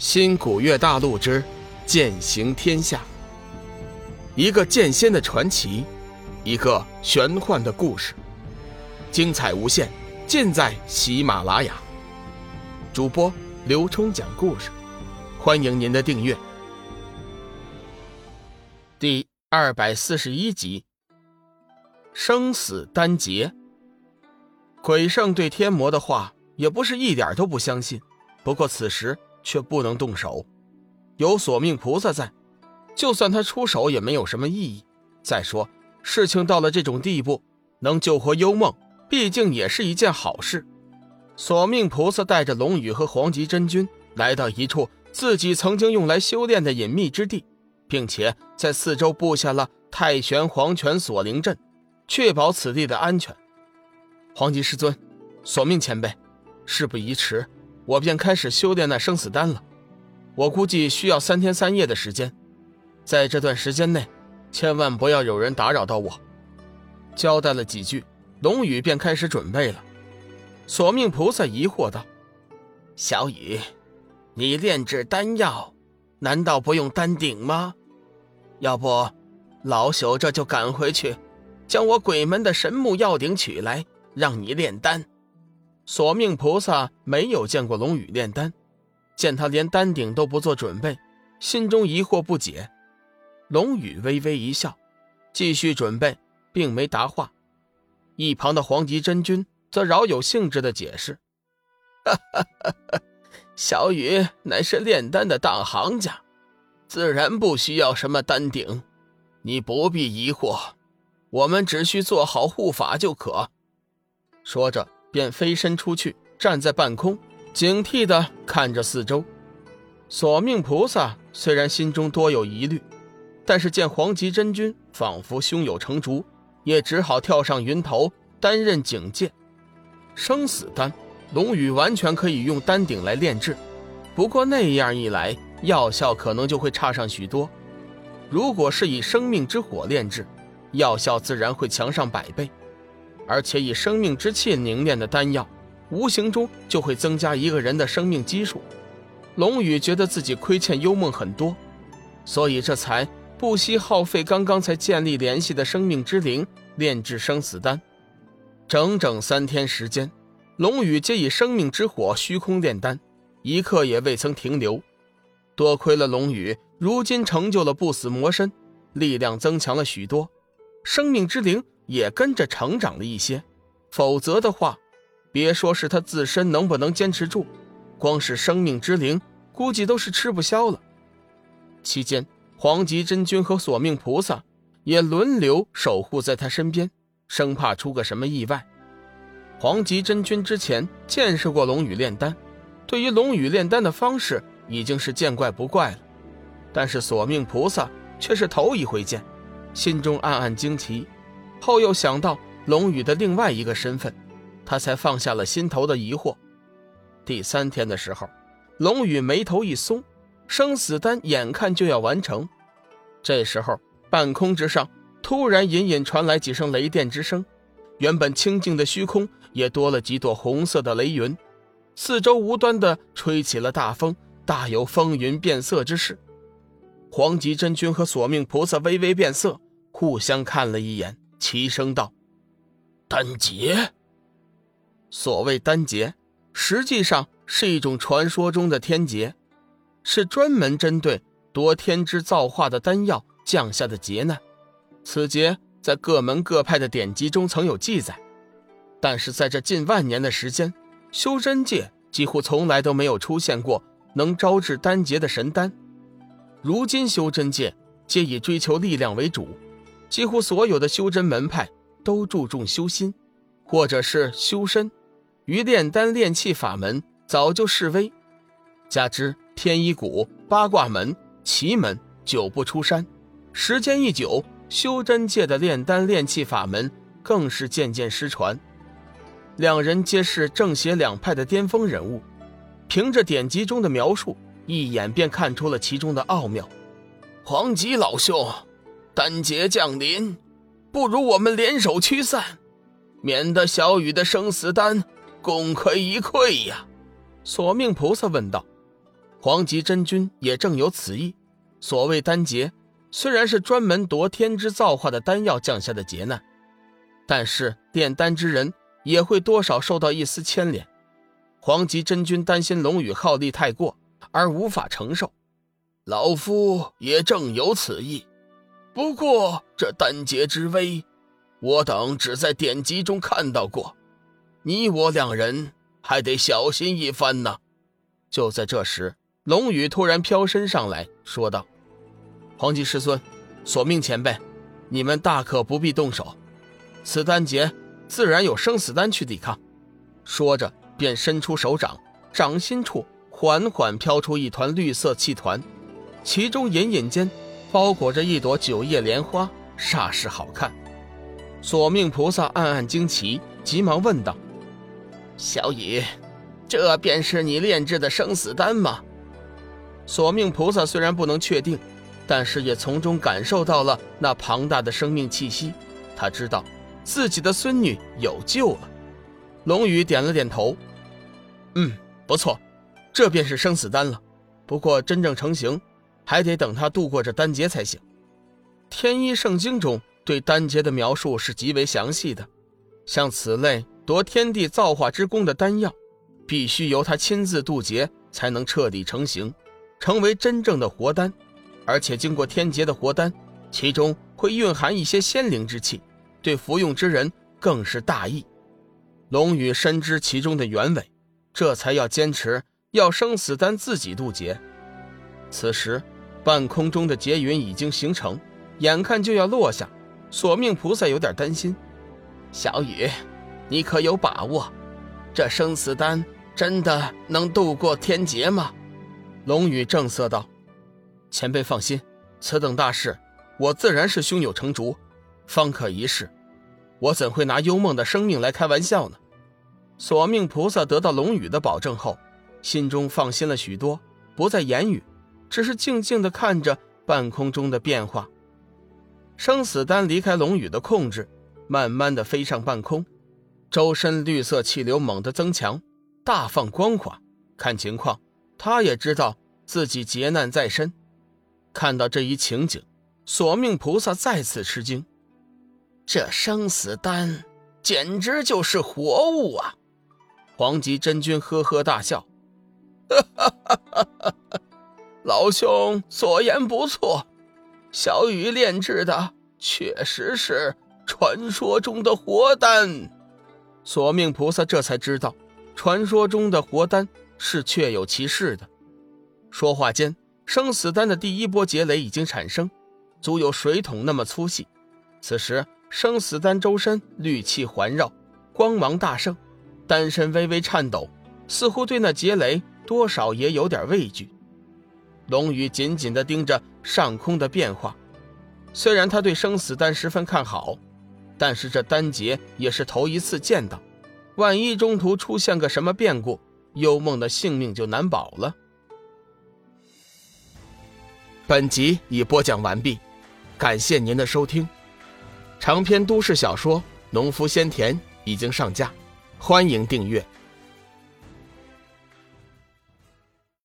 新古月大陆之剑行天下，一个剑仙的传奇，一个玄幻的故事，精彩无限，尽在喜马拉雅。主播刘冲讲故事，欢迎您的订阅。第二百四十一集，生死单劫。鬼圣对天魔的话也不是一点都不相信，不过此时。却不能动手，有索命菩萨在，就算他出手也没有什么意义。再说，事情到了这种地步，能救活幽梦，毕竟也是一件好事。索命菩萨带着龙宇和黄极真君来到一处自己曾经用来修炼的隐秘之地，并且在四周布下了太玄黄泉锁灵阵，确保此地的安全。黄极师尊，索命前辈，事不宜迟。我便开始修炼那生死丹了，我估计需要三天三夜的时间，在这段时间内，千万不要有人打扰到我。交代了几句，龙宇便开始准备了。索命菩萨疑惑道：“小雨，你炼制丹药，难道不用丹鼎吗？要不，老朽这就赶回去，将我鬼门的神木药鼎取来，让你炼丹。”索命菩萨没有见过龙宇炼丹，见他连丹鼎都不做准备，心中疑惑不解。龙宇微微一笑，继续准备，并没答话。一旁的黄极真君则饶有兴致的解释：“哈 哈小雨乃是炼丹的大行家，自然不需要什么丹鼎，你不必疑惑，我们只需做好护法就可。”说着。便飞身出去，站在半空，警惕地看着四周。索命菩萨虽然心中多有疑虑，但是见黄极真君仿佛胸有成竹，也只好跳上云头担任警戒。生死丹，龙宇完全可以用丹鼎来炼制，不过那样一来，药效可能就会差上许多。如果是以生命之火炼制，药效自然会强上百倍。而且以生命之气凝炼的丹药，无形中就会增加一个人的生命基数。龙宇觉得自己亏欠幽梦很多，所以这才不惜耗费刚刚才建立联系的生命之灵炼制生死丹。整整三天时间，龙宇皆以生命之火虚空炼丹，一刻也未曾停留。多亏了龙宇如今成就了不死魔身，力量增强了许多，生命之灵。也跟着成长了一些，否则的话，别说是他自身能不能坚持住，光是生命之灵，估计都是吃不消了。期间，黄极真君和索命菩萨也轮流守护在他身边，生怕出个什么意外。黄极真君之前见识过龙宇炼丹，对于龙宇炼丹的方式已经是见怪不怪了，但是索命菩萨却是头一回见，心中暗暗惊奇。后又想到龙宇的另外一个身份，他才放下了心头的疑惑。第三天的时候，龙宇眉头一松，生死丹眼看就要完成。这时候，半空之上突然隐隐传来几声雷电之声，原本清静的虚空也多了几朵红色的雷云，四周无端的吹起了大风，大有风云变色之势。黄极真君和索命菩萨微微变色，互相看了一眼。齐声道：“丹劫。所谓丹劫，实际上是一种传说中的天劫，是专门针对夺天之造化的丹药降下的劫难。此劫在各门各派的典籍中曾有记载，但是在这近万年的时间，修真界几乎从来都没有出现过能招致丹劫的神丹。如今修真界皆以追求力量为主。”几乎所有的修真门派都注重修心，或者是修身，于炼丹炼气法门早就式微。加之天一谷、八卦门、奇门久不出山，时间一久，修真界的炼丹炼气法门更是渐渐失传。两人皆是正邪两派的巅峰人物，凭着典籍中的描述，一眼便看出了其中的奥妙。黄吉老兄。丹劫降临，不如我们联手驱散，免得小雨的生死丹功亏一篑呀。索命菩萨问道：“黄极真君也正有此意。所谓丹劫，虽然是专门夺天之造化的丹药降下的劫难，但是炼丹之人也会多少受到一丝牵连。黄极真君担心龙羽耗力太过而无法承受，老夫也正有此意。不过这丹劫之危，我等只在典籍中看到过，你我两人还得小心一番呢。就在这时，龙宇突然飘身上来说道：“黄极师尊，索命前辈，你们大可不必动手，此丹劫自然有生死丹去抵抗。”说着。便伸出手掌，掌心处缓缓飘出一团绿色气团，其中隐隐间包裹着一朵九叶莲花，煞是好看。索命菩萨暗暗惊奇，急忙问道：“小乙，这便是你炼制的生死丹吗？”索命菩萨虽然不能确定，但是也从中感受到了那庞大的生命气息，他知道自己的孙女有救了。龙宇点了点头。嗯，不错，这便是生死丹了。不过真正成型，还得等他度过这丹劫才行。天一圣经中对丹劫的描述是极为详细的，像此类夺天地造化之功的丹药，必须由他亲自渡劫才能彻底成型，成为真正的活丹。而且经过天劫的活丹，其中会蕴含一些仙灵之气，对服用之人更是大益。龙宇深知其中的原委。这才要坚持要生死丹自己渡劫。此时，半空中的劫云已经形成，眼看就要落下。索命菩萨有点担心：“小雨，你可有把握？这生死丹真的能渡过天劫吗？”龙宇正色道：“前辈放心，此等大事，我自然是胸有成竹，方可一试。我怎会拿幽梦的生命来开玩笑呢？”索命菩萨得到龙宇的保证后，心中放心了许多，不再言语，只是静静地看着半空中的变化。生死丹离开龙宇的控制，慢慢地飞上半空，周身绿色气流猛地增强，大放光华。看情况，他也知道自己劫难在身。看到这一情景，索命菩萨再次吃惊：这生死丹简直就是活物啊！黄极真君呵呵大笑：“哈哈哈哈哈！老兄所言不错，小雨炼制的确实是传说中的活丹。”索命菩萨这才知道，传说中的活丹是确有其事的。说话间，生死丹的第一波劫雷已经产生，足有水桶那么粗细。此时，生死丹周身绿气环绕，光芒大盛。丹身微微颤抖，似乎对那劫雷多少也有点畏惧。龙宇紧紧地盯着上空的变化，虽然他对生死丹十分看好，但是这丹劫也是头一次见到，万一中途出现个什么变故，幽梦的性命就难保了。本集已播讲完毕，感谢您的收听。长篇都市小说《农夫先田》已经上架。欢迎订阅。